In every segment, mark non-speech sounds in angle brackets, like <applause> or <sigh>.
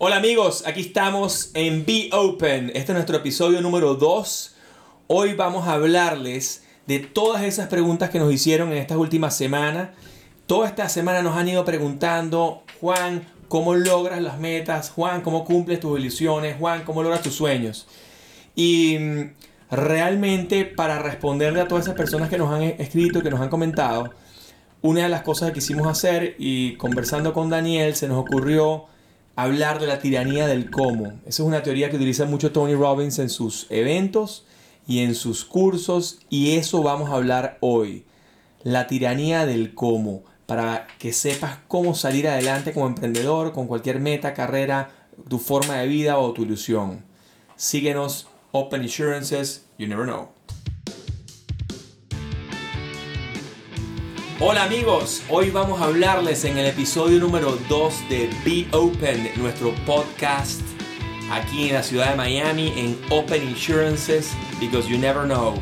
Hola amigos, aquí estamos en Be Open. Este es nuestro episodio número 2. Hoy vamos a hablarles de todas esas preguntas que nos hicieron en estas últimas semanas. Toda esta semana nos han ido preguntando, Juan, ¿cómo logras las metas? Juan, ¿cómo cumples tus ilusiones? Juan, ¿cómo logras tus sueños? Y mm, realmente para responderle a todas esas personas que nos han escrito, que nos han comentado, una de las cosas que quisimos hacer y conversando con Daniel se nos ocurrió hablar de la tiranía del cómo. Esa es una teoría que utiliza mucho Tony Robbins en sus eventos y en sus cursos y eso vamos a hablar hoy. La tiranía del cómo, para que sepas cómo salir adelante como emprendedor con cualquier meta, carrera, tu forma de vida o tu ilusión. Síguenos, Open Insurances, you never know. Hola amigos, hoy vamos a hablarles en el episodio número 2 de Be Open, nuestro podcast aquí en la ciudad de Miami en Open Insurances because you never know.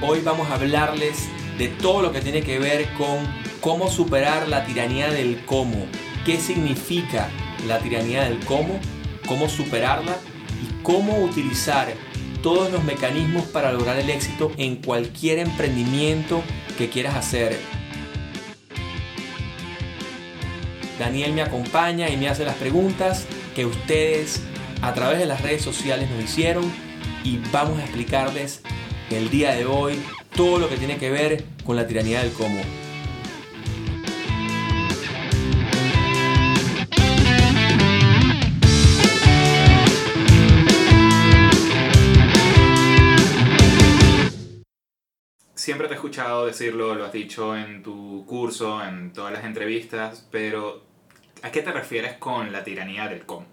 Hoy vamos a hablarles de todo lo que tiene que ver con cómo superar la tiranía del cómo, qué significa la tiranía del cómo, cómo superarla y cómo utilizar todos los mecanismos para lograr el éxito en cualquier emprendimiento que quieras hacer. Daniel me acompaña y me hace las preguntas que ustedes a través de las redes sociales nos hicieron y vamos a explicarles el día de hoy todo lo que tiene que ver con la tiranía del cómo. Siempre te he escuchado decirlo, lo has dicho en tu curso, en todas las entrevistas, pero ¿a qué te refieres con la tiranía del cómo?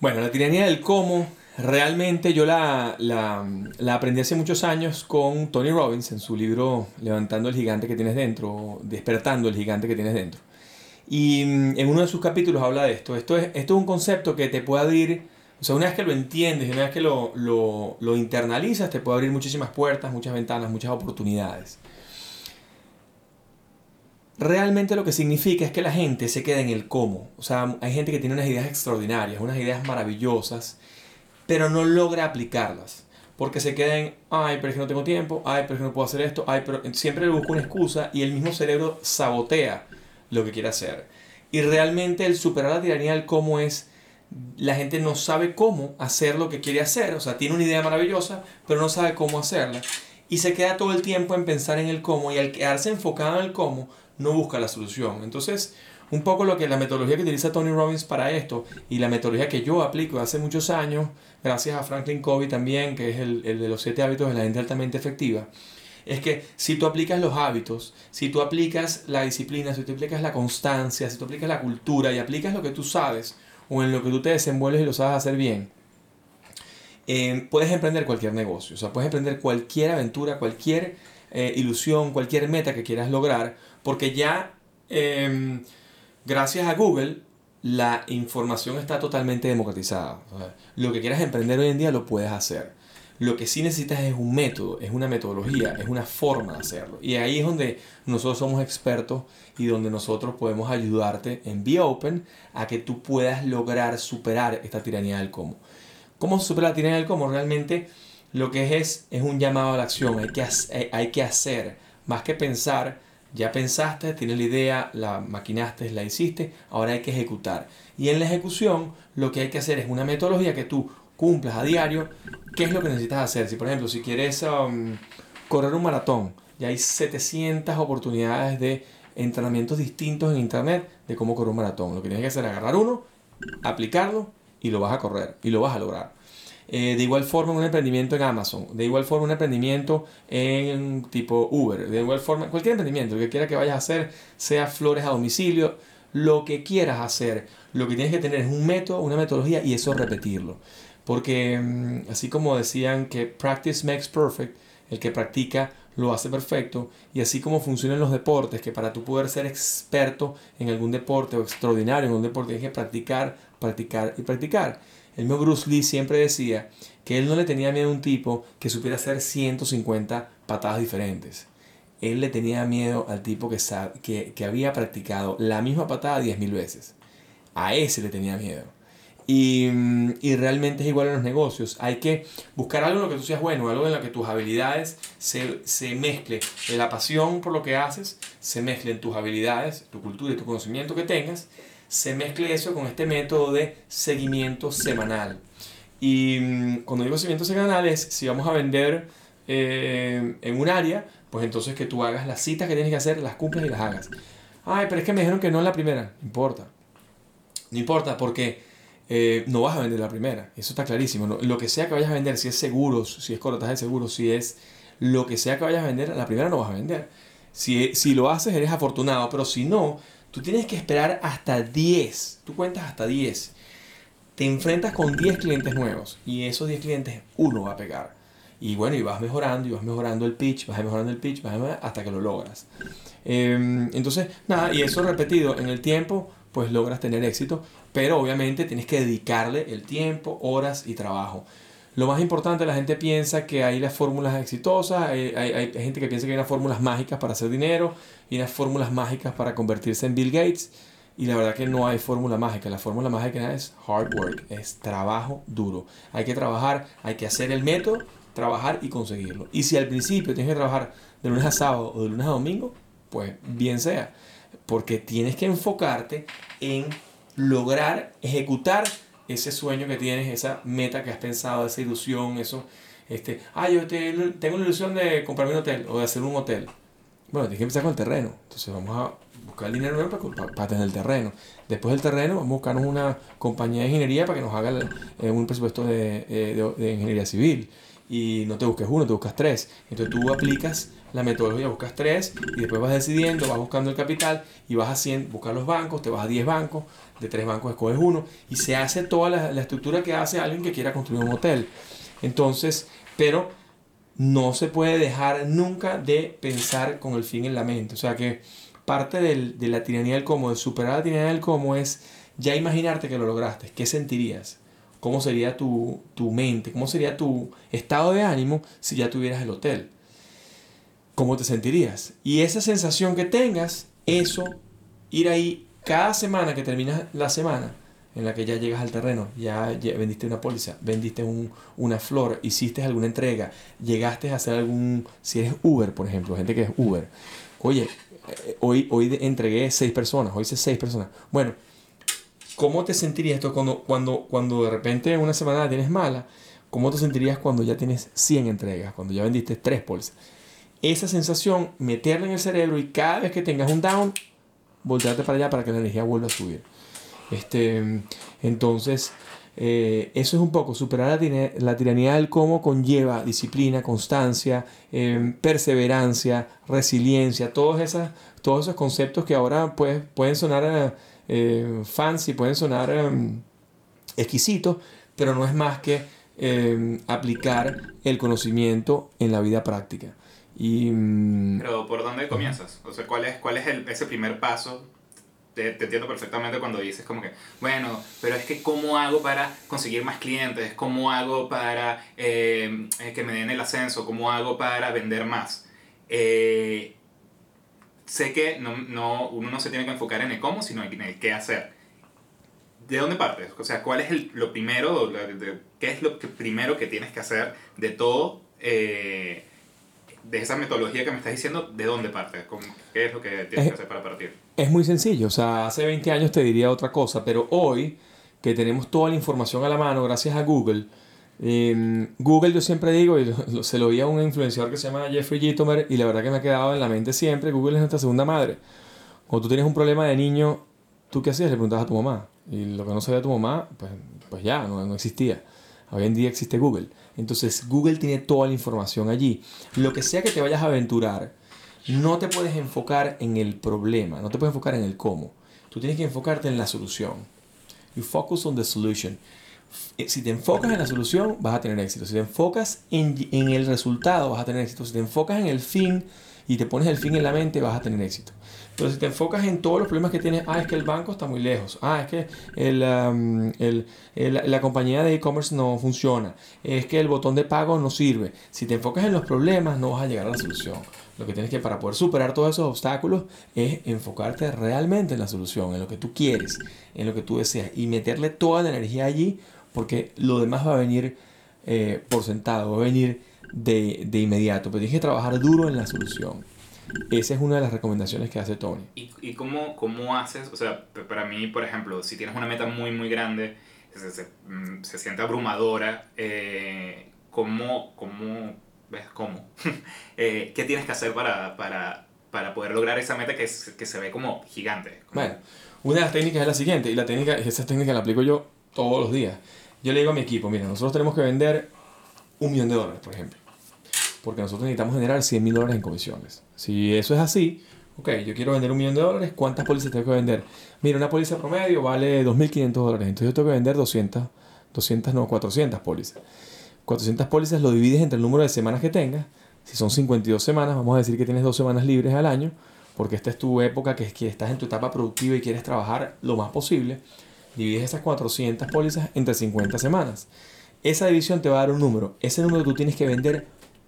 Bueno, la tiranía del cómo, realmente yo la, la, la, aprendí hace muchos años con Tony Robbins en su libro Levantando el gigante que tienes dentro, Despertando el gigante que tienes dentro. Y mm, en uno de sus capítulos habla de esto. Esto es, esto es un concepto que te puede abrir o sea, una vez que lo entiendes, una vez que lo, lo, lo internalizas, te puede abrir muchísimas puertas, muchas ventanas, muchas oportunidades. Realmente lo que significa es que la gente se queda en el cómo. O sea, hay gente que tiene unas ideas extraordinarias, unas ideas maravillosas, pero no logra aplicarlas. Porque se queda en, ay, pero es que no tengo tiempo, ay, pero es que no puedo hacer esto, ay, pero siempre le busca una excusa y el mismo cerebro sabotea lo que quiere hacer. Y realmente el superar la tiranía del cómo es la gente no sabe cómo hacer lo que quiere hacer, o sea, tiene una idea maravillosa, pero no sabe cómo hacerla. Y se queda todo el tiempo en pensar en el cómo y al quedarse enfocado en el cómo, no busca la solución. Entonces, un poco lo que la metodología que utiliza Tony Robbins para esto y la metodología que yo aplico hace muchos años, gracias a Franklin Covey también, que es el, el de los siete hábitos de la gente altamente efectiva, es que si tú aplicas los hábitos, si tú aplicas la disciplina, si tú aplicas la constancia, si tú aplicas la cultura y aplicas lo que tú sabes, o en lo que tú te desenvuelves y lo sabes hacer bien, eh, puedes emprender cualquier negocio, o sea, puedes emprender cualquier aventura, cualquier eh, ilusión, cualquier meta que quieras lograr, porque ya em, gracias a Google la información está totalmente democratizada. lo que quieras emprender hoy en día lo puedes hacer. Lo que sí necesitas es un método, es una metodología, es una forma de hacerlo. Y ahí es donde nosotros somos expertos y donde nosotros podemos ayudarte en Be Open a que tú puedas lograr superar esta tiranía del cómo. ¿Cómo superar la tiranía del cómo? Realmente lo que es es un llamado a la acción, hay que, hay que hacer, más que pensar, ya pensaste, tienes la idea, la maquinaste, la hiciste, ahora hay que ejecutar. Y en la ejecución lo que hay que hacer es una metodología que tú cumplas a diario, ¿qué es lo que necesitas hacer? Si por ejemplo, si quieres um, correr un maratón, ya hay 700 oportunidades de entrenamientos distintos en internet de cómo correr un maratón. Lo que tienes que hacer es agarrar uno, aplicarlo y lo vas a correr y lo vas a lograr. Eh, de igual forma un emprendimiento en Amazon, de igual forma un emprendimiento en tipo Uber, de igual forma cualquier emprendimiento, lo que quiera que vayas a hacer, sea flores a domicilio, lo que quieras hacer, lo que tienes que tener es un método, una metodología y eso repetirlo. Porque mm, así como decían que practice makes perfect, el que practica lo hace perfecto, y así como funcionan los deportes, que para tú poder ser experto en algún deporte o extraordinario en un deporte tienes que practicar, practicar y practicar. El mismo Bruce Lee siempre decía que él no le tenía miedo a un tipo que supiera hacer 150 patadas diferentes. él le tenía miedo al tipo que, que, que había practicado la misma patada 10.000 veces. A ese le tenía miedo. Y, y, realmente es igual en los negocios. Hay que buscar algo en lo que tú seas bueno, algo en lo que tus habilidades se, se mezcle. La pasión por lo que haces se mezcle en tus habilidades, tu cultura y tu conocimiento que tengas. Se mezcle eso con este método de seguimiento semanal. Y mm, cuando digo seguimiento semanal es si vamos a vender eh, en un área, pues entonces que tú hagas las citas que tienes que hacer, las cumplas y las hagas. Ay, pero es que me dijeron que no en la primera. No importa. No importa porque eh, no vas a vender la primera. Eso está clarísimo. Lo que sea que vayas a vender, si es seguros, si es corretaje de seguros, si es lo que sea que vayas a vender, la primera no vas a vender. Si, si lo haces, eres afortunado, pero si no, tú tienes que esperar hasta 10. Tú cuentas hasta 10. Te enfrentas con 10 clientes nuevos y esos 10 clientes, uno va a pegar. Y bueno, y vas mejorando, y vas mejorando el pitch, vas mejorando el pitch, vas mejorando hasta que lo logras. Em, entonces, nada, y eso repetido en el tiempo, pues logras tener éxito pero obviamente tienes que dedicarle el tiempo, horas y trabajo. Lo más importante, la gente piensa que hay las fórmulas exitosas, hay, hay, gente que piensa que hay unas fórmulas mágicas para hacer dinero y unas fórmulas mágicas para convertirse en Bill Gates. Y la verdad que no hay fórmula mágica. La fórmula mágica es hard work, es trabajo duro. Hay que trabajar, hay que hacer el método, trabajar y conseguirlo. Y si al principio tienes que trabajar de lunes a sábado o de lunes a domingo, pues bien sea. Porque tienes que enfocarte en lograr ejecutar ese sueño que tienes, esa meta que has pensado, esa ilusión, eso, este, ah, yo tengo la ilusión de comprarme un hotel o de hacer un hotel. Bueno, tienes que empezar con el terreno. Entonces vamos a buscar el dinero para, para, tener el terreno. Después del terreno vamos a buscarnos una compañía de ingeniería para que nos haga eh, un presupuesto de, eh, de, de ingeniería civil. Y no te busques uno, te buscas tres. Entonces tú aplicas la metodología, buscas tres y después vas decidiendo, vas buscando el capital y vas haciendo, buscar los bancos, te vas a 10 bancos, de tres bancos escoges uno y se hace toda la, estructura que hace alguien que quiera construir un hotel. Entonces, pero no se puede dejar nunca de pensar con el fin en la mente. O sea que parte de la tiranía del cómo, de superar la tiranía del cómo es ya imaginarte que lo lograste. ¿Qué sentirías? ¿Cómo sería tu, tu mente? ¿Cómo sería tu estado de ánimo si ya tuvieras el hotel? ¿cómo te sentirías? Y esa sensación que tengas, eso, ir ahí cada semana que terminas la semana, en la que ya llegas al terreno, ya, vendiste una póliza, vendiste un, una flor, hiciste alguna entrega, llegaste a hacer algún, si eres Uber, por ejemplo, gente que es Uber, oye, eh, hoy, hoy entregué seis personas, hoy hice seis personas. Bueno, ¿cómo te sentirías esto cuando, cuando, cuando de repente una semana tienes mala? ¿Cómo te sentirías cuando ya tienes 100 entregas, cuando ya vendiste tres pólizas? esa sensación, meterla en el cerebro y cada vez que tengas un down, voltearte para allá para que la energía vuelva a subir. Este, entonces, eh, eso es un poco, superar la, tiranía del cómo conlleva disciplina, constancia, em, perseverancia, resiliencia, todos, esas, todos esos conceptos que ahora pues, pueden sonar eh, fancy, pueden sonar em, exquisitos, pero no es más que em, aplicar el conocimiento en la vida práctica. Y, mm, Pero ¿por dónde comienzas? O sea, ¿cuál es, cuál es el, ese primer paso? Te, te, entiendo perfectamente cuando dices como que, bueno, pero es que ¿cómo hago para conseguir más clientes? ¿Cómo hago para eh, que me den el ascenso? ¿Cómo hago para vender más? Eh, sé que no, no, uno no se tiene que enfocar en el cómo, sino en el qué hacer. ¿De dónde partes? O sea, ¿cuál es el, lo primero, qué es lo que primero que tienes que hacer de todo? Eh, de esa metodología que me estás diciendo, ¿de dónde parte? ¿Qué es lo que tienes que hacer para partir? Es muy sencillo, o sea, hace 20 años te diría otra cosa, pero hoy que tenemos toda la información a la mano gracias a Google, em, Google yo siempre digo, y <laughs> se lo oí a un influenciador que se llama Jeffrey Gitomer y la verdad que me ha quedado en la mente siempre, Google es nuestra segunda madre. Cuando tú tienes un problema de niño, ¿tú qué hacías? Le preguntabas a tu mamá. Y lo que no sabía tu mamá, pues, pues ya, no, no existía. Hoy en día existe Google. Entonces Google tiene toda la información allí. Lo que sea que te vayas a aventurar, no te puedes enfocar en el problema, no te puedes enfocar en el cómo. Tú tienes que enfocarte en la solución. You focus on the solution. Eh, si te enfocas en la solución, vas a tener éxito. Si te enfocas en, en el resultado, vas a tener éxito. Si te enfocas en el fin y te pones el fin en la mente, vas a tener éxito. Pero si te enfocas en todos los problemas que tienes, ah, es que el banco está muy lejos, ah, es que el, el, la compañía de e-commerce no funciona, es que el botón de pago no sirve. Si te enfocas en los problemas, no vas a llegar a la solución. Lo que tienes que para poder superar todos esos obstáculos es enfocarte realmente en la solución, en lo que tú quieres, en lo que tú deseas y meterle toda la energía allí porque lo demás va a venir eh, por sentado, va a venir de, de, inmediato, pero tienes que trabajar duro en la solución. Esa es una de las recomendaciones que hace Tony. ¿Y, y cómo, cómo haces? O sea, para mí, por ejemplo, si tienes una meta muy, muy grande, se, se, mm, se siente abrumadora, eh, ¿cómo, cómo ¿Ves cómo? <laughs> eh, ¿Qué tienes que hacer para, para, para poder lograr esa meta que, es, que se ve como gigante? Bueno, una de las técnicas es la siguiente, y la técnica, esa técnica la aplico yo todos los días. Yo le digo a mi equipo, mira, nosotros tenemos que vender un millón de dólares, por ejemplo. Porque nosotros necesitamos generar 100 mil dólares en comisiones. Si eso es así, ok, yo quiero vender un millón de dólares, ¿cuántas pólizas tengo que vender? Mira, una póliza promedio vale 2.500 dólares, entonces yo tengo que vender 200, 200 no, 400 pólizas. 400 pólizas lo divides entre el número de semanas que tengas. Si son 52 semanas, vamos a decir que tienes dos semanas libres al año, porque esta es tu época que, que estás en tu etapa productiva y quieres trabajar lo más posible. Divides esas 400 pólizas entre 50 semanas. Esa división te va a dar un número. Ese número tú tienes que vender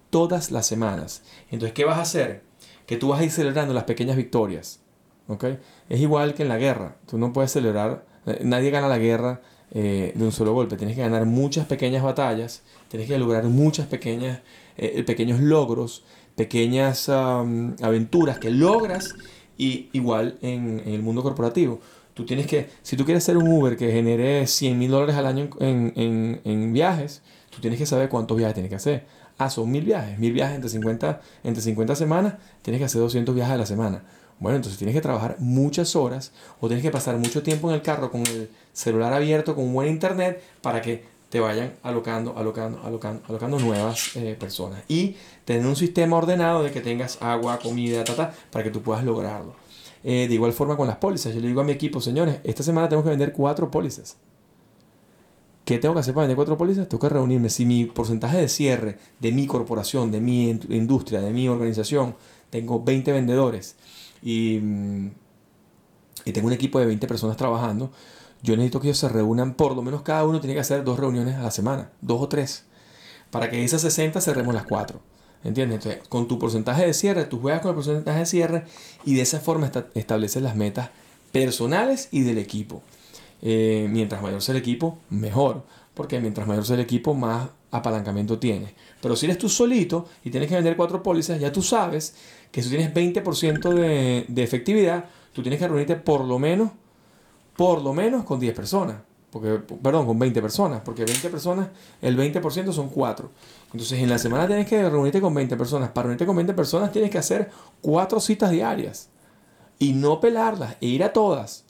todas las semanas. Entonces, ¿qué vas a hacer? Que tú vas a ir celebrando las pequeñas victorias. ¿okay? Es igual que en la guerra. Tú no puedes celebrar, eh, nadie gana la guerra eh, de un solo golpe. Tienes que ganar muchas pequeñas batallas, tienes que lograr muchas pequeñas, eh, pequeños logros, pequeñas aventuras que logras y igual en, en, el mundo corporativo. Tú tienes que, si tú quieres ser un Uber que genere 100 mil dólares al año en, en, en, viajes, tú tienes que saber cuántos viajes tienes que hacer. Ah, son mil viajes, mil viajes entre 50, entre 50 semanas, tienes que hacer 200 viajes a la semana. Bueno, entonces tienes que trabajar muchas horas o tienes que pasar mucho tiempo en el carro con el celular abierto, con un buen internet, para que te vayan alocando, alocando, alocando, alocando nuevas eh, personas. Y tener un sistema ordenado de que tengas agua, comida, para que tú puedas lograrlo. Eh, de igual forma con las pólizas. Yo le digo a mi equipo, señores, esta semana tengo que vender cuatro pólizas. ¿Qué tengo que hacer para vender cuatro pólizas? Tengo que reunirme. Si mi porcentaje de cierre de mi corporación, de mi industria, de mi organización, tengo 20 vendedores y, y tengo un equipo de 20 personas trabajando, yo necesito que ellos se reúnan, por lo menos cada uno tiene que hacer dos reuniones a la semana, dos o tres, para que esas 60 cerremos las cuatro. ¿Entiendes? Entonces, con tu porcentaje de cierre, tú juegas con el porcentaje de cierre y de esa forma estableces las metas personales y del equipo. Eh, mientras mayor sea el equipo, mejor, porque mientras mayor sea el equipo, más apalancamiento tienes. Pero si eres tú solito y tienes que vender cuatro pólizas, ya tú sabes que si tienes 20% de, de efectividad, tú tienes que reunirte por lo menos, por lo menos con 10 personas. Porque, perdón, con 20 personas, porque 20 personas, el 20% son 4. Entonces, en la semana tienes que reunirte con 20 personas. Para reunirte con 20 personas tienes que hacer 4 citas diarias y no pelarlas, e ir a todas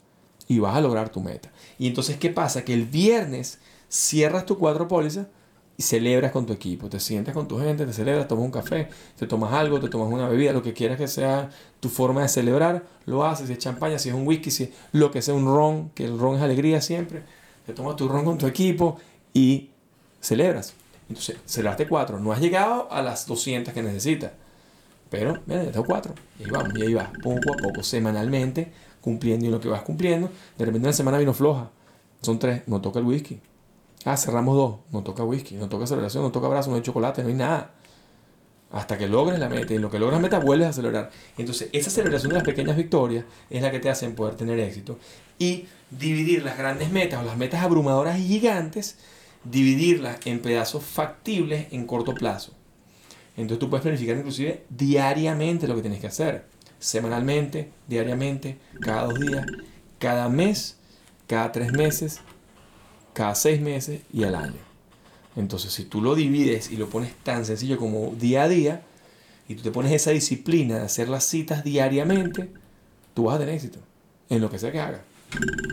y vas a lograr tu meta. Y entonces, ¿qué pasa? Que el viernes cierras tus cuatro pólizas y celebras con tu equipo. Te sientas con tu gente, te celebras, tomas un café, te tomas algo, te tomas una bebida, lo que quieras que sea tu forma de celebrar, lo haces. Si es champaña, si es un whisky, si lo que sea un ron, que el ron es alegría siempre. Te tomas tu ron con tu equipo y celebras. Entonces, celebraste cuatro. No has llegado a las 200 que necesitas. Pero, mira, ya tengo cuatro. Y ahí vamos, y ahí vas, poco a poco, semanalmente, cumpliendo y lo que vas cumpliendo. De repente una semana vino floja. Son tres, no toca el whisky. Ah, cerramos dos. No toca whisky, no toca celebración, no toca abrazo, no hay chocolate, no hay nada. Hasta que logres la meta. Y en lo que logras meta, vuelves a celebrar. Entonces, esa celebración de las pequeñas victorias es la que te hacen poder tener éxito. Y dividir las grandes metas o las metas abrumadoras y gigantes, dividirlas en pedazos factibles en corto plazo. Entonces tú puedes planificar inclusive diariamente lo que tienes que hacer. Semanalmente, diariamente, cada dos días, cada mes, cada tres meses, cada seis meses y al año. Entonces, si tú lo divides y lo pones tan sencillo como día a día, y tú te pones esa disciplina de hacer las citas diariamente, tú vas a tener éxito en lo que sea que hagas.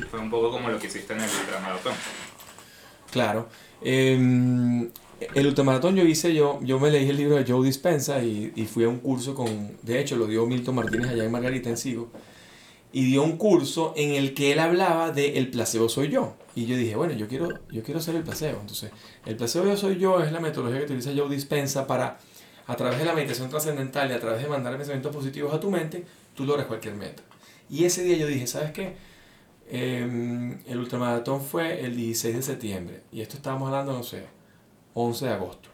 Fue un poco como lo que hiciste en el ultramaratón. Claro. Eh, el ultramaratón yo hice, yo, yo me leí el libro de Joe Dispensa y, y, fui a un curso con, de hecho lo dio Milton Martínez allá en Margarita en Sigo, y dio un curso en el que él hablaba de el placebo soy yo. Y yo dije, bueno, yo quiero, yo quiero ser el placebo. Entonces, el placebo yo soy yo es la metodología que utiliza Joe Dispensa para, a través de la meditación trascendental y a través de mandar pensamientos positivos a tu mente, tú logras cualquier meta. Y ese día yo dije, ¿sabes qué? Em, el ultramaratón fue el 16 de septiembre y esto estábamos hablando, no sé, 11 de agosto.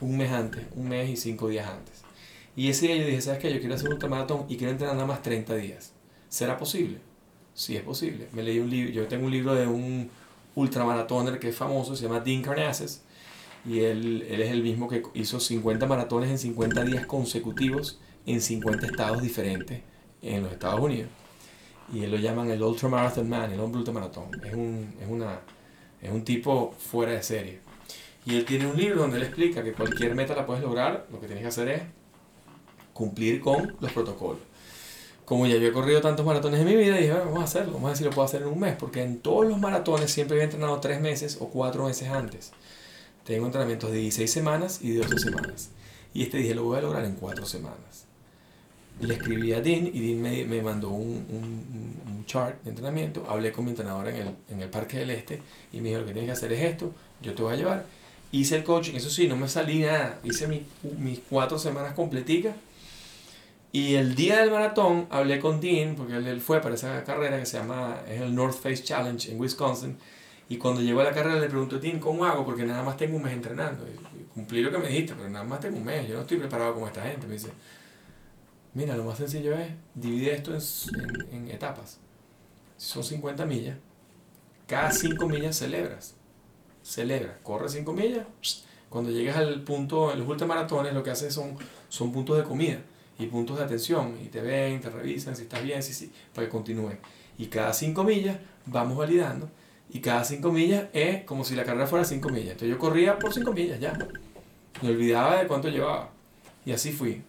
Un mes antes, un mes y cinco días antes. Y ese día yo dije, ¿sabes qué? Yo quiero hacer un ultramaratón y quiero entrenar nada más 30 días. ¿Será posible? Sí, es posible. Me leí un libro, yo tengo un libro de un ultramaratoner que es famoso, se llama Dean Carnassus, y él, él es el mismo que hizo 50 maratones en 50 días consecutivos en 50 estados diferentes en los Estados Unidos. Y él lo llaman el Ultramarathon Man, el hombre ultramaratón. Es un, es, una, es un tipo fuera de serie. Y él tiene un libro donde él explica que cualquier meta la puedes lograr, lo que tienes que hacer es cumplir con los protocolos. Como ya yo he corrido tantos maratones en mi vida, dije, vamos a hacerlo, vamos a ver si lo puedo hacer en un mes, porque en todos los maratones siempre había entrenado tres meses o cuatro meses antes. Tengo entrenamientos de 16 semanas y de 12 semanas. Y este dije, lo voy a lograr en cuatro semanas. Le escribí a Dean y Dean me, me mandó un, un, un, chart de entrenamiento. Hablé con mi entrenador en el, en el Parque del Este y me dijo, lo que tienes que hacer es esto, yo te voy a llevar. Hice el coaching, eso sí, no me salí nada. Hice mis, mis cuatro semanas completicas. Y el día del maratón hablé con Dean, porque él, él fue para esa carrera que se llama, es el North Face Challenge en Wisconsin. Y cuando llegó a la carrera le pregunté a Dean, ¿cómo hago? Porque nada más tengo un mes entrenando. Y cumplí lo que me dijiste, pero nada más tengo un mes. Yo no estoy preparado como esta gente. Me dice, mira, lo más sencillo es dividir esto en, en, en etapas. Si son 50 millas, cada 5 millas celebras. Celebras. Corre 5 millas. Cuando llegas al punto, en los ultramaratones, lo que haces son, son puntos de comida y puntos de atención. Y te ven, te revisan si estás bien, si sí, para que continúe. Y cada 5 millas vamos validando. Y cada 5 millas es como si la carrera fuera 5 millas. Entonces yo corría por 5 millas ya. Me olvidaba de cuánto llevaba. Y así fui.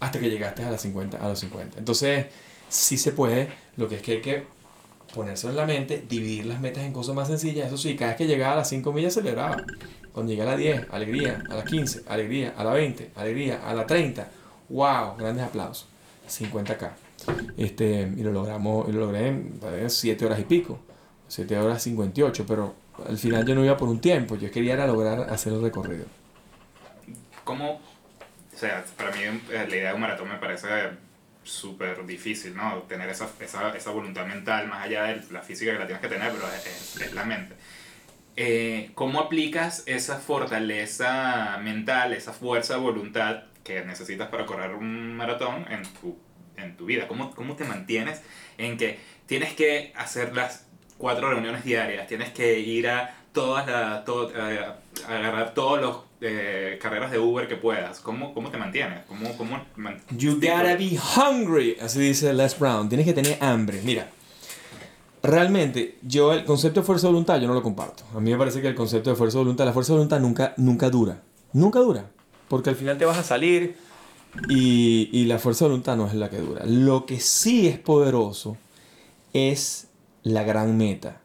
Hasta que llegaste a, las 50, a los 50. Entonces, sí se puede. Lo que es que hay que ponerse en la mente, dividir las metas en cosas más sencillas. Eso sí, cada vez que llegaba a las 5 millas celebraba. Cuando llegué a las 10, alegría. A las 15, alegría. A las 20, alegría. A las 30, wow, grandes aplausos. 50k. Este, y lo logramos, y lo logré en 7 horas y pico. 7 horas 58, pero al final yo no iba por un tiempo, yo quería lograr hacer el recorrido. ¿Cómo? O sea, para mí la idea de un maratón me parece súper difícil, ¿no? Tener esa, esa, esa, voluntad mental, más allá de la física que la tienes que tener, pero es, es la mente. Eh, ¿Cómo aplicas esa fortaleza mental, esa fuerza de voluntad que necesitas para correr un maratón en tu, en tu vida? ¿Cómo, ¿Cómo te mantienes en que tienes que hacer las cuatro reuniones diarias, tienes que ir a todas las, a agarrar todos los eh, carreras de Uber que puedas. ¿Cómo, cómo te mantienes? ¿Cómo, cómo man you gotta be hungry, así dice Les Brown. Tienes que tener hambre. Mira, realmente yo el concepto de fuerza de voluntad yo no lo comparto. A mí me parece que el concepto de fuerza de voluntad, la fuerza de voluntad nunca, nunca dura. Nunca dura. Porque al final te vas a salir y, y la fuerza de voluntad no es la que dura. Lo que sí es poderoso es la gran meta.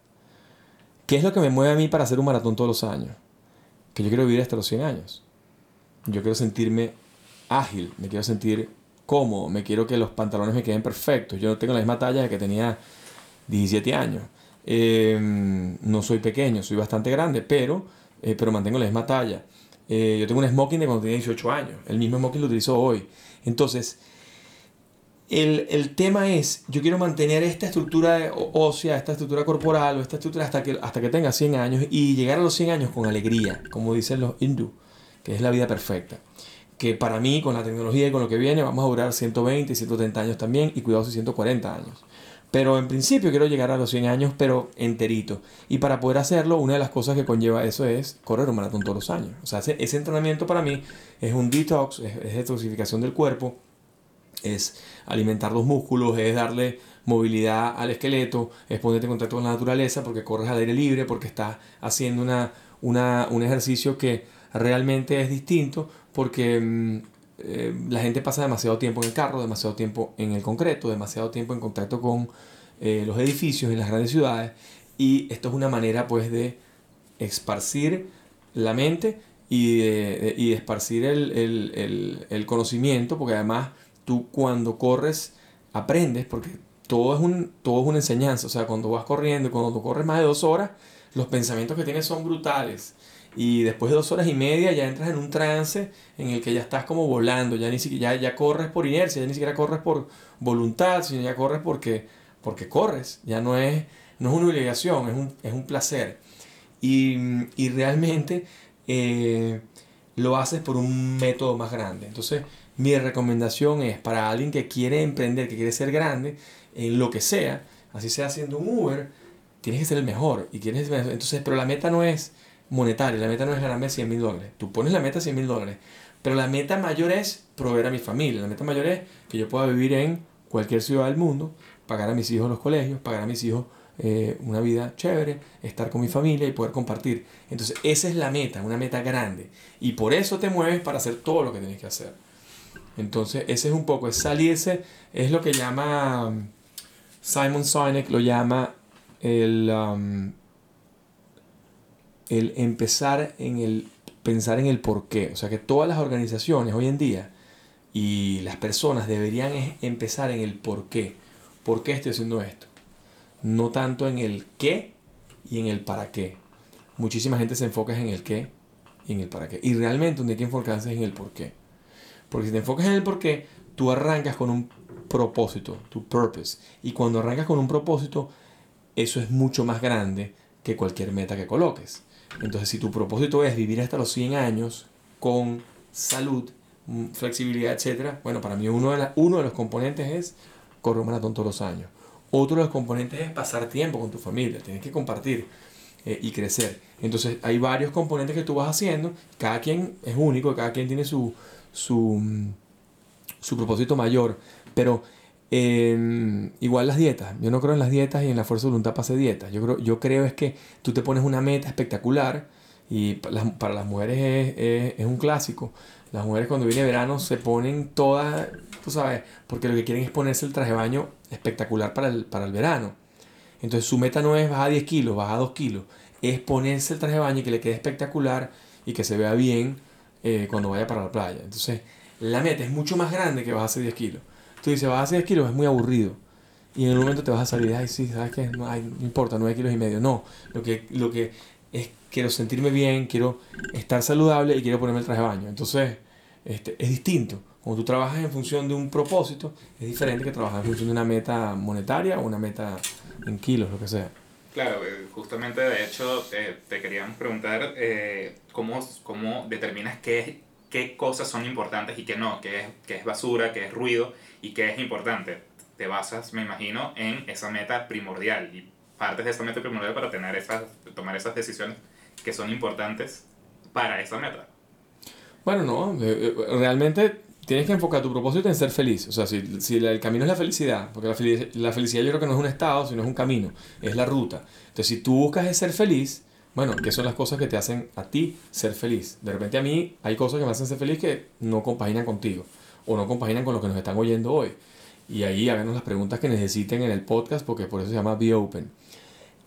¿Qué es lo que me mueve a mí para hacer un maratón todos los años? Que yo quiero vivir hasta los 100 años. Yo quiero sentirme ágil, me quiero sentir cómodo, me quiero que los pantalones me queden perfectos. Yo no tengo la misma talla que tenía 17 años. Eh, no soy pequeño, soy bastante grande, pero, eh, pero mantengo la misma talla. Eh, yo tengo un smoking de cuando tenía 18 años. El mismo smoking lo utilizo hoy. Entonces, el, el, tema es, yo quiero mantener esta estructura ósea, esta estructura corporal o esta estructura hasta que, hasta que tenga 100 años y llegar a los 100 años con alegría, como dicen los hindú, que es la vida perfecta. Que para mí, con la tecnología y con lo que viene, vamos a durar 120 y 130 años también y cuidado si 140 años. Pero en principio quiero llegar a los 100 años, pero enterito. Y para poder hacerlo, una de las cosas que conlleva eso es correr un maratón todos los años. O sea, ese, ese entrenamiento para mí es un detox, es, es detoxificación del cuerpo, es alimentar los músculos, es darle movilidad al esqueleto, es ponerte en contacto con la naturaleza porque corres al aire libre, porque estás haciendo una, una, un ejercicio que realmente es distinto, porque eh, la gente pasa demasiado tiempo en el carro, demasiado tiempo en el concreto, demasiado tiempo en contacto con eh, los edificios en las grandes ciudades, y esto es una manera pues de esparcir la mente y de, y esparcir el, el, el, el conocimiento, porque además tú cuando corres aprendes porque todo es, un, todo es una enseñanza. O sea, cuando vas corriendo, cuando tú corres más de dos horas, los pensamientos que tienes son brutales. y después de dos horas y media ya entras en un trance en el que ya estás como volando, ya, ni siquiera, ya, ya corres por inercia, ya ni siquiera corres por voluntad, sino ya corres porque, porque corres, ya no es, no es una obligación, es un, es un placer. Y, y realmente eh, lo haces por un método más grande. Entonces, mi recomendación es para alguien que quiere emprender, que quiere ser grande, en lo que sea, así sea haciendo un Uber, tienes que ser el mejor. Y quieres, entonces, pero la meta no es monetaria, la meta no es ganarme 100 mil dólares. Tú pones la meta 100 mil dólares, pero la meta mayor es proveer a mi familia. La meta mayor es que yo pueda vivir en cualquier ciudad del mundo, pagar a mis hijos los colegios, pagar a mis hijos eh, una vida chévere, estar con mi familia y poder compartir. Entonces, esa es la meta, una meta grande. Y por eso te mueves para hacer todo lo que tienes que hacer. Entonces, ese es un poco, es salirse, es lo que llama um, Simon Sinek, lo llama el, um, el empezar en el pensar en el por qué. O sea que todas las organizaciones hoy en día y las personas deberían empezar en el por qué. ¿Por qué estoy haciendo esto? No tanto en el qué y en el para qué. Muchísima gente se enfoca en el qué y en el para qué. Y realmente donde hay que enfocarse es en el por qué. Porque si te enfocas en el por qué, tú arrancas con un propósito, tu purpose. Y cuando arrancas con un propósito, eso es mucho más grande que cualquier meta que coloques. Entonces, si tu propósito es vivir hasta los 100 años con salud, mm, flexibilidad, etc., bueno, para mí uno de, uno de los componentes es correr un maratón todos los años. Otro de los componentes es pasar tiempo con tu familia, tienes que compartir eh, y crecer. Entonces, hay varios componentes que tú vas haciendo, cada quien es único, cada quien tiene su, su, mm, su propósito mayor, pero igual las dietas. Yo no creo en las dietas y en la fuerza de voluntad para hacer dietas. Yo creo, yo creo es que tú te pones una meta espectacular y para las, mujeres es, es, un clásico. Las mujeres cuando viene verano se ponen todas, tú sabes, porque lo que quieren es ponerse el traje de baño espectacular para el, para el verano. Entonces su meta no es bajar 10 kilos, bajar 2 kilos. Es ponerse el traje de baño y que le quede espectacular y que se vea bien eh, cuando vaya para la playa. Entonces la meta es mucho más grande que bajarse 10 kilos. Tú dices, vas a hacer 10 kilos, es muy aburrido. Y en un momento te vas a salir, ay, sí, ¿sabes qué? No, no importa, 9 kilos y medio. No, lo que, lo que es, quiero sentirme bien, quiero estar saludable y quiero ponerme el traje de baño. Entonces, este, es distinto. Cuando tú trabajas en función de un propósito, es diferente que trabajar en función de una meta monetaria o una meta en kilos, lo que sea. Claro, eh, justamente de hecho te queríamos preguntar eh, cómo, cómo determinas qué, qué cosas son importantes y qué no, qué es, qué es basura, qué es ruido y qué es importante. Te basas, me imagino, en esa meta primordial y partes de esa meta primordial para tener esas, tomar esas decisiones que son importantes para esa meta. Bueno, no, eh, eh, realmente tienes que enfocar tu propósito en ser feliz. O sea, si, si el camino es la felicidad, porque la, la felicidad yo creo que no es un estado, sino es un camino, es la ruta. Entonces, si tú buscas ser feliz, bueno, ¿qué son las cosas que te hacen a ti ser feliz? De repente a mí hay cosas que me hacen ser feliz que no compaginan contigo o no compaginan con lo que nos están oyendo hoy. Y ahí háganos las preguntas que necesiten en el podcast porque por eso se llama Be Open.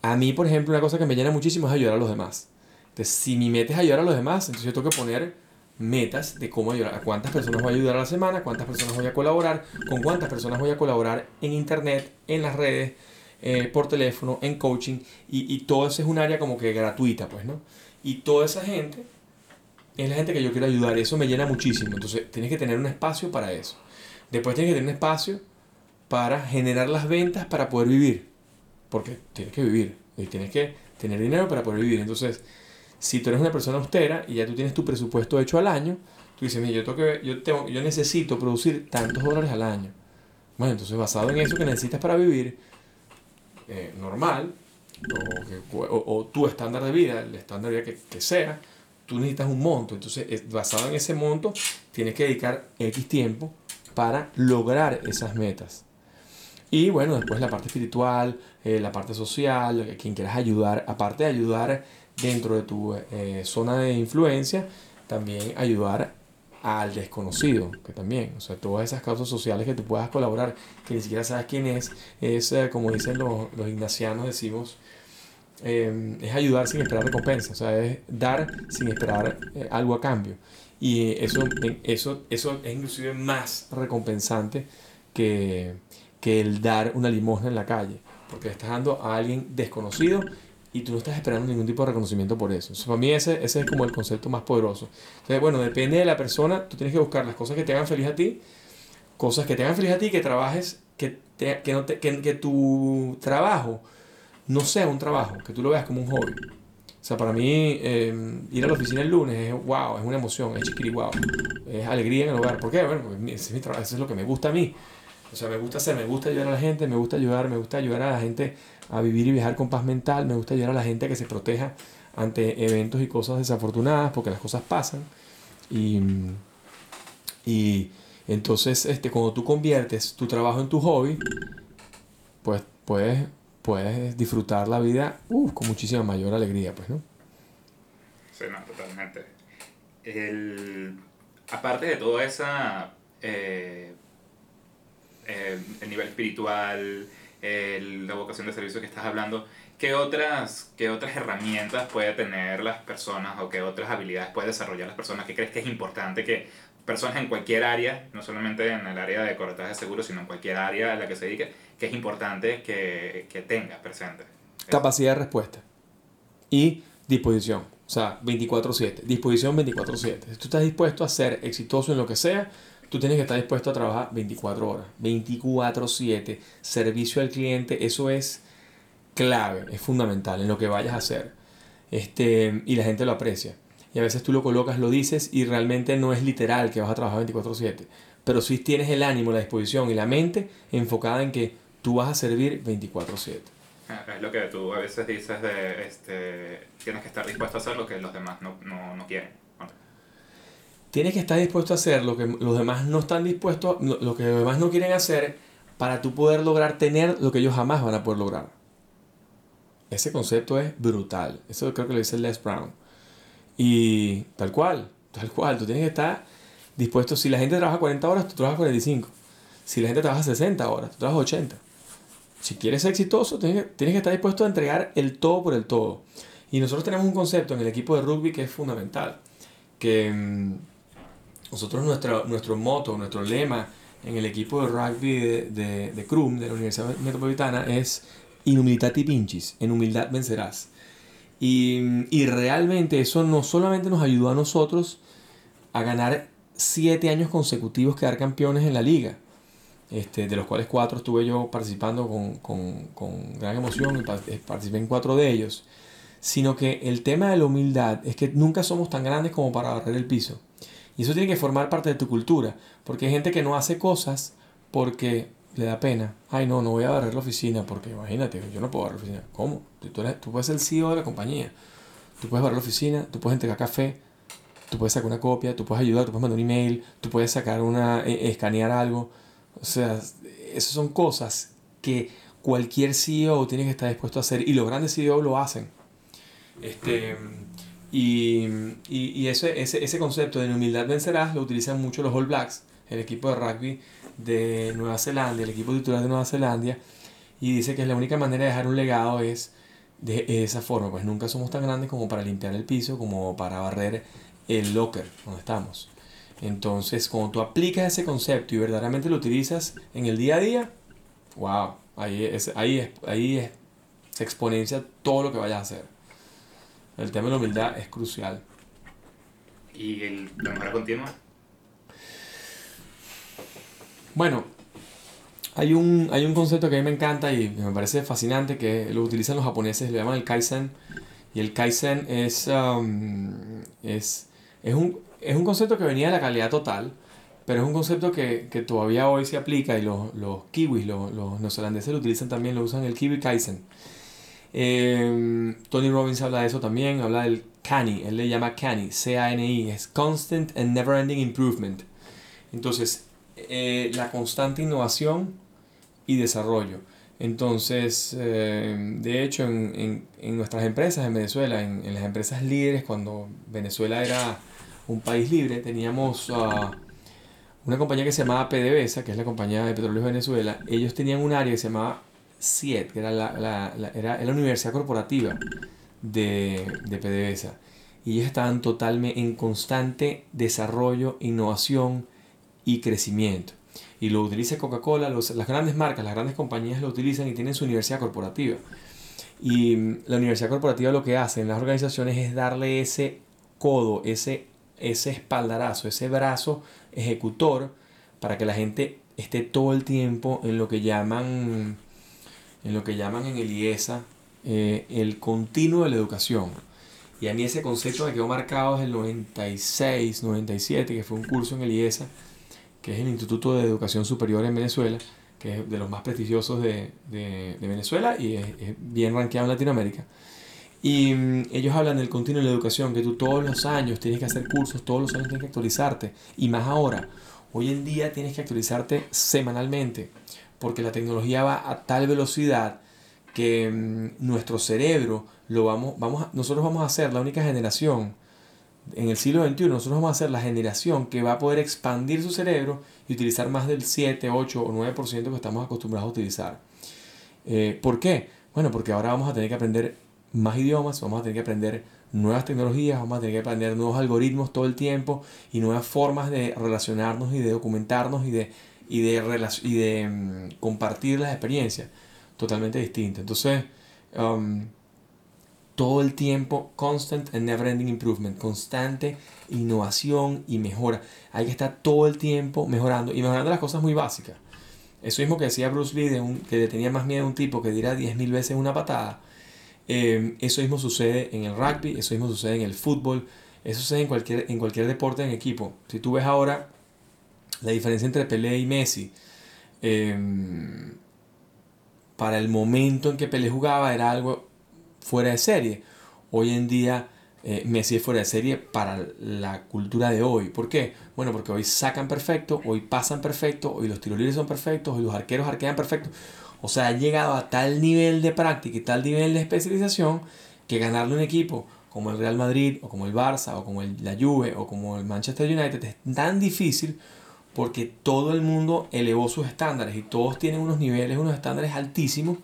A mí, por ejemplo, una cosa que me llena muchísimo es ayudar a los demás. Entonces, si mi meta es ayudar a los demás, entonces yo tengo que poner metas de cómo ayudar, a cuántas personas voy a ayudar a la semana, cuántas personas voy a colaborar, con cuántas personas voy a colaborar en internet, en las redes, eh, por teléfono, en coaching, y, y todo eso es un área como que gratuita, pues, ¿no? Y toda esa gente es la gente que yo quiero ayudar. Eso me llena muchísimo. Entonces, tienes que tener un espacio para eso. Después tienes que tener un espacio para generar las ventas para poder vivir. Porque tienes que vivir. Y tienes que tener dinero para poder vivir. Entonces, si tú eres una persona austera y ya tú tienes tu presupuesto hecho al año, tú dices, mira, yo, tengo yo, tengo, yo necesito producir tantos dólares al año. Bueno, entonces basado en eso que necesitas para vivir eh, normal, o, tu estándar de vida, el estándar de vida que, que sea, tú necesitas un monto. Entonces, basado en ese monto, tienes que dedicar X tiempo para lograr esas metas. Y bueno, después la parte espiritual, eh, la parte social, quien quieras ayudar, aparte de ayudar dentro de tu eh, zona de influencia, también ayudar al desconocido, que también, o sea, todas esas causas sociales que tú puedas colaborar, que ni siquiera sabes quién es, es eh, como dicen los, los ignacianos, decimos, Em, es ayudar sin esperar recompensa, o sea, es dar sin esperar eh, algo a cambio. Y eso, eso, eso es inclusive más recompensante que, que el dar una limosna en la calle, porque estás dando a alguien desconocido y tú no estás esperando ningún tipo de reconocimiento por eso. para mí ese, ese es como el concepto más poderoso. Entonces, bueno, depende de la persona, tú tienes que buscar las cosas que te hagan feliz a ti, cosas que te hagan feliz a ti, que trabajes, que, te, que, no te, que, que tu trabajo no sea un trabajo, que tú lo veas como un hobby. O sea, para mí eh, ir a la oficina el lunes es wow, es una emoción, es chiquiri wow, es alegría en el hogar. ¿Por qué? Bueno, porque ese es mi trabajo, eso es lo que me gusta a mí. O sea, me gusta hacer, me gusta ayudar a la gente, me gusta ayudar, me gusta ayudar a la gente a vivir y viajar con paz mental, me gusta ayudar a la gente a que se proteja ante eventos y cosas desafortunadas, porque las cosas pasan. Y, y entonces, este, cuando tú conviertes tu trabajo en tu hobby, pues puedes, puedes disfrutar la vida uh, con muchísima mayor alegría, pues, ¿no? Sí, no, totalmente. El, aparte de toda esa... Eh, eh, el nivel espiritual, la vocación de servicio que estás hablando, ¿qué otras, ¿qué otras herramientas puede tener las personas o qué otras habilidades puede desarrollar las personas? ¿Qué crees que es importante que personas en cualquier área, no solamente en el área de corretaje de seguros, sino en cualquier área a la que se dedique, que es importante que, que tenga presente? Capacidad de respuesta y disposición. O sea, 24/7. Disposición 24/7. Si tú estás dispuesto a ser exitoso en lo que sea, tú tienes que estar dispuesto a trabajar 24 horas, 24/7, servicio al cliente, eso es clave, es fundamental en lo que vayas a hacer. Este, y la gente lo aprecia. Y a veces tú lo colocas, lo dices y realmente no es literal que vas a trabajar 24/7, pero sí tienes el ánimo, la disposición y la mente enfocada en que tú vas a servir 24/7. Ah, es lo que tú a veces dices de, este, tienes que estar dispuesto a hacer lo que los demás no, no, no quieren tienes que estar dispuesto a hacer lo que los demás no están dispuestos, lo que los demás no quieren hacer para tú poder lograr tener lo que ellos jamás van a poder lograr. Ese concepto es brutal. Eso creo que lo dice Les Brown. Y tal cual, tal cual, tú tienes que estar dispuesto. Si la gente trabaja 40 horas, tú trabajas 45. Si la gente trabaja 60 horas, tú trabajas 80. Si quieres ser exitoso, tienes que, tienes que estar dispuesto a entregar el todo por el todo. Y nosotros tenemos un concepto en el equipo de rugby que es fundamental. Que mm, nosotros nuestro, nuestro moto, nuestro lema en el equipo de rugby de, de, de CRUM, de la Universidad Metropolitana, es In humilitati pinchis, en humildad vencerás. Y, y, realmente eso no solamente nos ayudó a nosotros a ganar siete años consecutivos, quedar campeones en la liga, este, de los cuales cuatro estuve yo participando con, con, con gran emoción y eh, participé en cuatro de ellos, sino que el tema de la humildad es que nunca somos tan grandes como para barrer el piso. Y eso tiene que formar parte de tu cultura, porque hay gente que no hace cosas porque le da pena. Ay, no, no voy a barrer la oficina, porque imagínate, yo no puedo barrer la oficina. ¿Cómo? Tú, tú puedes ser el CEO de la compañía. Tú puedes barrer la oficina, tú puedes entregar café, tú puedes sacar una copia, tú puedes ayudar, tú puedes mandar un email, tú puedes sacar una, e, escanear algo. O sea, esas son cosas que cualquier CEO tiene que estar dispuesto a hacer y los grandes CEO lo hacen. Este, y, y, y ese, ese, ese, concepto de humildad vencerás lo utilizan mucho los All Blacks, el equipo de rugby de Nueva Zelanda, el equipo titular de Nueva Zelanda, y dice que la única manera de dejar un legado es de esa forma, pues nunca somos tan grandes como para limpiar el piso, como para barrer el locker donde estamos. Entonces, cuando tú aplicas ese concepto y verdaderamente lo utilizas en el día a día, wow, ahí, es, ahí, es, ahí es, se exponencia todo lo que vayas a hacer. El tema de la humildad es crucial. ¿Y el, la mejora continua? Bueno, hay un, hay un concepto que a mí me encanta y me parece fascinante que lo utilizan los japoneses, lo llaman el Kaizen. Y el Kaizen es, um, es, es, un, es un concepto que venía de la calidad total, pero es un concepto que, que todavía hoy se aplica y los, los kiwis, los, los neozelandeses lo utilizan también, lo usan el Kiwi Kaizen. Em, Tony Robbins habla de eso también, habla del CANI, él le llama CANI, C-A-N-I, es Constant and Never Ending Improvement. Entonces, eh, la constante innovación y desarrollo. Entonces, em, de hecho, en, en, nuestras empresas en Venezuela, en, en, las empresas líderes, cuando Venezuela era un país libre, teníamos uh, una compañía que se llamaba PDVSA, que es la compañía de petróleos de Venezuela. Ellos tenían un área que se llamaba CIET, que era la, era, la universidad corporativa de, de PDVSA. Y ellos estaban totalmente en constante desarrollo, innovación y crecimiento. Y lo utiliza Coca-Cola, las grandes marcas, las grandes compañías lo utilizan y tienen su universidad corporativa. Y mm, la universidad corporativa lo que hace en las organizaciones es darle ese codo, ese, ese espaldarazo, ese brazo ejecutor para que la gente esté todo el tiempo en lo que llaman en lo que llaman en el IESA eh, el continuo de la educación. Y a mí ese concepto me quedó marcado desde el 96, 97, que fue un curso en el IESA, que es el Instituto de Educación Superior en Venezuela, que es de los más prestigiosos de, de, Venezuela y es, bien rankeado en Latinoamérica. Y mm, ellos hablan del continuo de la educación, que tú todos los años tienes que hacer cursos, todos los años tienes que actualizarte. Y más ahora, hoy en día tienes que actualizarte semanalmente, porque la tecnología va a tal velocidad que mm, nuestro cerebro lo vamos, vamos nosotros vamos a ser la única generación en el siglo XXI, nosotros vamos a ser la generación que va a poder expandir su cerebro y utilizar más del 7, 8 o 9% que estamos acostumbrados a utilizar. Eh, ¿Por qué? Bueno, porque ahora vamos a tener que aprender más idiomas, vamos a tener que aprender nuevas tecnologías, vamos a tener que aprender nuevos algoritmos todo el tiempo y nuevas formas de relacionarnos y de documentarnos y de, y de, y de mm, compartir las experiencias totalmente distintas. Entonces, um, todo el tiempo, constant and never ending improvement, constante innovación y mejora. Hay que estar todo el tiempo mejorando y mejorando las cosas muy básicas. Eso mismo que decía Bruce Lee, que tenía más miedo a un tipo que diera 10.000 veces una patada. Eh, eso mismo sucede en el rugby, eso mismo sucede en el fútbol, eso sucede en cualquier, en cualquier deporte en equipo. Si tú ves ahora la diferencia entre Pelé y Messi, em, para el momento en que Pelé jugaba era algo fuera de serie. Hoy en día eh, Messi es fuera de serie para la cultura de hoy. ¿Por qué? Bueno, porque hoy sacan perfecto, hoy pasan perfecto, hoy los tiros libres son perfectos, hoy los arqueros arquean perfecto. O sea, ha llegado a tal nivel de práctica y tal nivel de especialización que ganarle un equipo como el Real Madrid o como el Barça o como el, la Juve o como el Manchester United es tan difícil porque todo el mundo elevó sus estándares y todos tienen unos niveles, unos estándares altísimos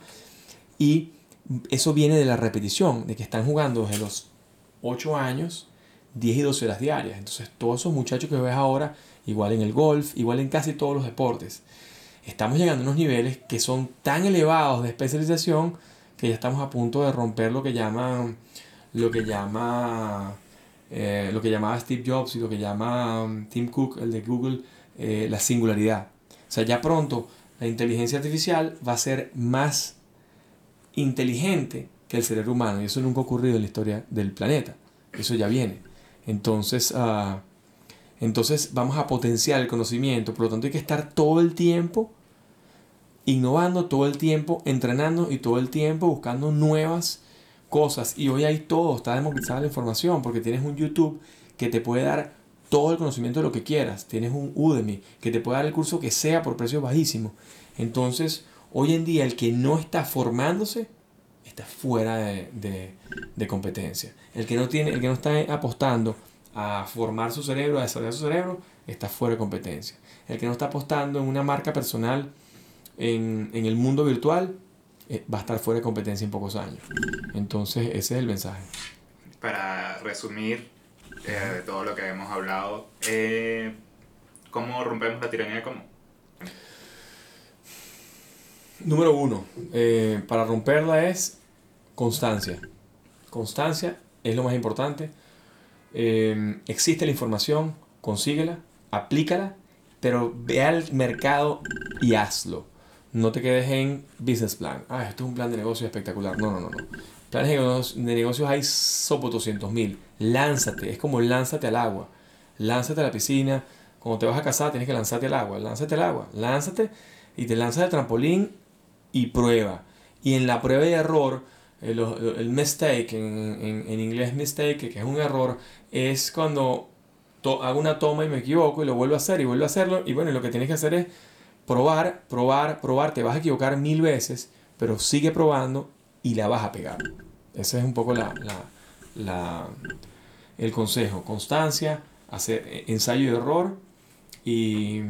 y eso viene de la repetición, de que están jugando desde los 8 años, 10 y 12 horas diarias. Entonces, todos esos muchachos que ves ahora, igual en el golf, igual en casi todos los deportes, estamos llegando a unos niveles que son tan elevados de especialización que ya estamos a punto de romper lo que llaman lo que llama eh, lo que llamaba Steve Jobs y lo que llama um, Tim Cook, el de Google, eh, la singularidad. O sea, ya pronto la inteligencia artificial va a ser más inteligente que el cerebro humano y eso nunca ha ocurrido en la historia del planeta. Eso ya viene. Entonces, uh, entonces vamos a potenciar el conocimiento, por lo tanto hay que estar todo el tiempo innovando, todo el tiempo entrenando y todo el tiempo buscando nuevas cosas. Y hoy hay todo, está democratizada la información porque tienes un YouTube que te puede dar todo el conocimiento de lo que quieras. Tienes un Udemy que te puede dar el curso que sea por precios bajísimos. Entonces, Hoy en día el que no está formándose está fuera de, competencia. El que, no tiene, el que no está apostando a formar su cerebro, a desarrollar su cerebro, está fuera de competencia. El que no está apostando en una marca personal en, el mundo virtual eh, va a estar fuera de competencia en pocos años. Entonces ese es el mensaje. Para resumir eh, de todo lo que hemos hablado, eh, ¿cómo rompemos la tiranía de cómo? Número uno, eh, para romperla es constancia. Constancia es lo más importante. Eh, existe la información, consíguela, aplícala, pero ve al mercado y hazlo. No te quedes en business plan. Ah, esto es un plan de negocio espectacular. No, no, no, no. Planes de negocios hay sopo 200 mil. Lánzate, es como lánzate al agua. Lánzate a la piscina. Cuando te vas a casar tienes que lanzarte al agua. Lánzate al agua. Lánzate y te lanzas al trampolín y prueba. Y en la prueba y error, el, el mistake, en, en, inglés mistake, que es un error, es cuando hago una toma y me equivoco y lo vuelvo a hacer y vuelvo a hacerlo. Y bueno, lo que tienes que hacer es probar, probar, probar. Te vas a equivocar mil veces, pero sigue probando y la vas a pegar. Ese es un poco la, la, la el consejo. Constancia, hacer eh, ensayo y error y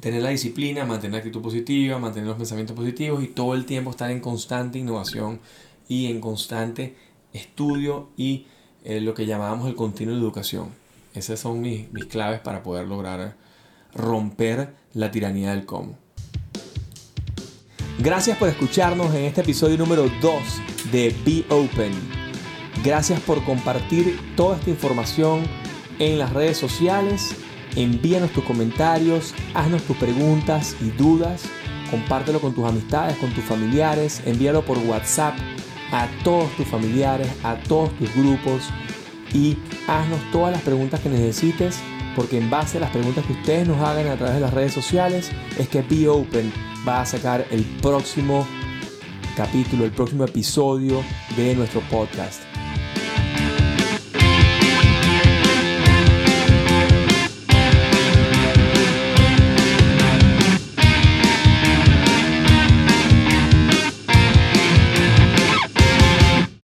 tener la disciplina, mantener actitud positiva, mantener los pensamientos positivos y todo el tiempo estar en constante innovación y en constante estudio y eh, lo que llamábamos el continuo de educación. Esas son mis, mis claves para poder lograr romper la tiranía del cómo. Gracias por escucharnos en este episodio número 2 de Be Open. Gracias por compartir toda esta información en las redes sociales. Envíanos tus comentarios, haznos tus preguntas y dudas. Compártelo con tus amistades, con tus familiares. Envíalo por WhatsApp a todos tus familiares, a todos tus grupos. Y haznos todas las preguntas que necesites porque en base a las preguntas que ustedes nos hagan a través de las redes sociales es que Be Open va a sacar el próximo capítulo, el próximo episodio de nuestro podcast.